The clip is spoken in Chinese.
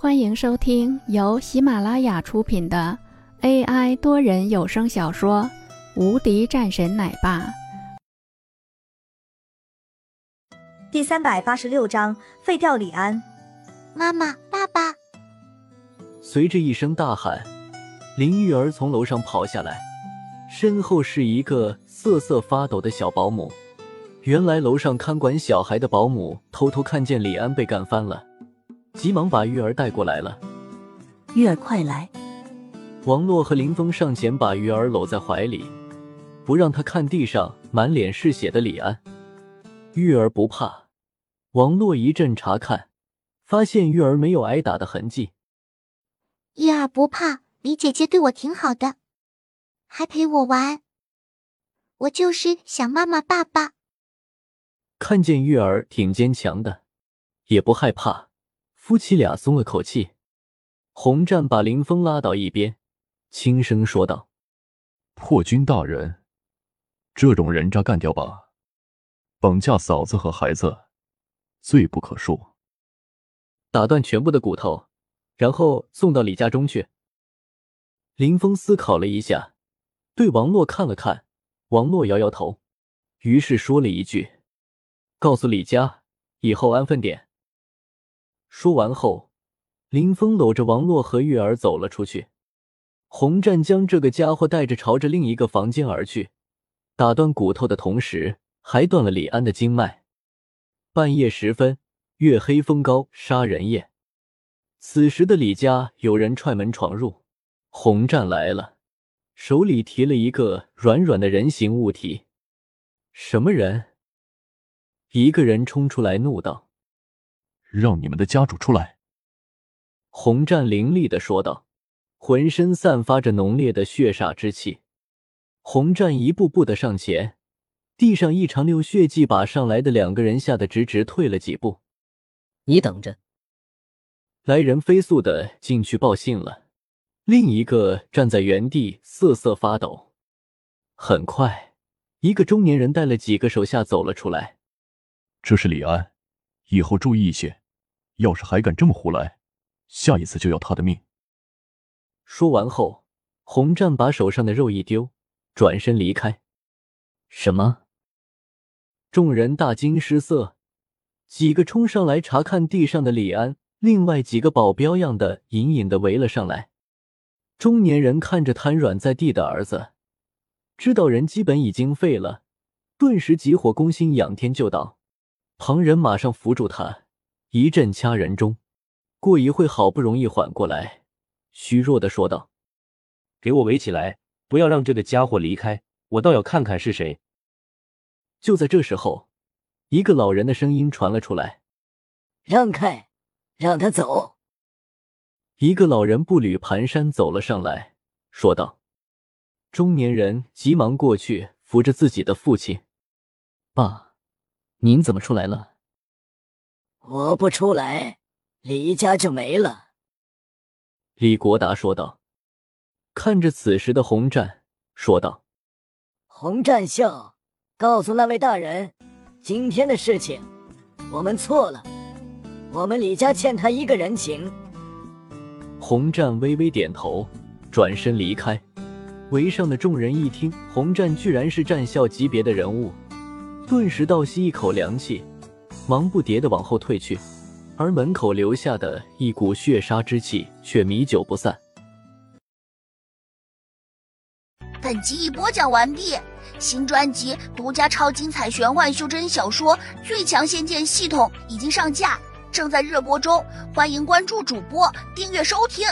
欢迎收听由喜马拉雅出品的 AI 多人有声小说《无敌战神奶爸》第三百八十六章：废掉李安。妈妈，爸爸！随着一声大喊，林玉儿从楼上跑下来，身后是一个瑟瑟发抖的小保姆。原来楼上看管小孩的保姆偷偷看见李安被干翻了。急忙把玉儿带过来了。玉儿，快来！王洛和林峰上前把玉儿搂在怀里，不让她看地上满脸是血的李安。玉儿不怕。王洛一阵查看，发现玉儿没有挨打的痕迹。玉儿不怕，李姐姐对我挺好的，还陪我玩。我就是想妈妈、爸爸。看见玉儿挺坚强的，也不害怕。夫妻俩松了口气，洪战把林峰拉到一边，轻声说道：“破军大人，这种人渣干掉吧！绑架嫂子和孩子，罪不可恕。打断全部的骨头，然后送到李家中去。”林峰思考了一下，对王洛看了看，王洛摇摇头，于是说了一句：“告诉李家，以后安分点。”说完后，林峰搂着王洛和玉儿走了出去。洪战将这个家伙带着朝着另一个房间而去，打断骨头的同时，还断了李安的经脉。半夜时分，月黑风高，杀人夜。此时的李家有人踹门闯入，洪战来了，手里提了一个软软的人形物体。什么人？一个人冲出来怒道。让你们的家主出来！”洪战凌厉的说道，浑身散发着浓烈的血煞之气。洪战一步步的上前，地上一长溜血迹把上来的两个人吓得直直退了几步。你等着！来人飞速的进去报信了，另一个站在原地瑟瑟发抖。很快，一个中年人带了几个手下走了出来。这是李安。以后注意一些，要是还敢这么胡来，下一次就要他的命。说完后，洪战把手上的肉一丢，转身离开。什么？众人大惊失色，几个冲上来查看地上的李安，另外几个保镖样的隐隐的围了上来。中年人看着瘫软在地的儿子，知道人基本已经废了，顿时急火攻心，仰天就道。旁人马上扶住他，一阵掐人中。过一会，好不容易缓过来，虚弱的说道：“给我围起来，不要让这个家伙离开，我倒要看看是谁。”就在这时候，一个老人的声音传了出来：“让开，让他走。”一个老人步履蹒跚走了上来，说道：“中年人急忙过去扶着自己的父亲，爸。”您怎么出来了？我不出来，李家就没了。李国达说道。看着此时的洪战，说道：“洪战笑，告诉那位大人，今天的事情，我们错了，我们李家欠他一个人情。”洪战微微点头，转身离开。围上的众人一听，洪战居然是战校级别的人物。顿时倒吸一口凉气，忙不迭的往后退去，而门口留下的一股血杀之气却弥久不散。本集已播讲完毕，新专辑独家超精彩玄幻修真小说《最强仙剑系统》已经上架，正在热播中，欢迎关注主播，订阅收听。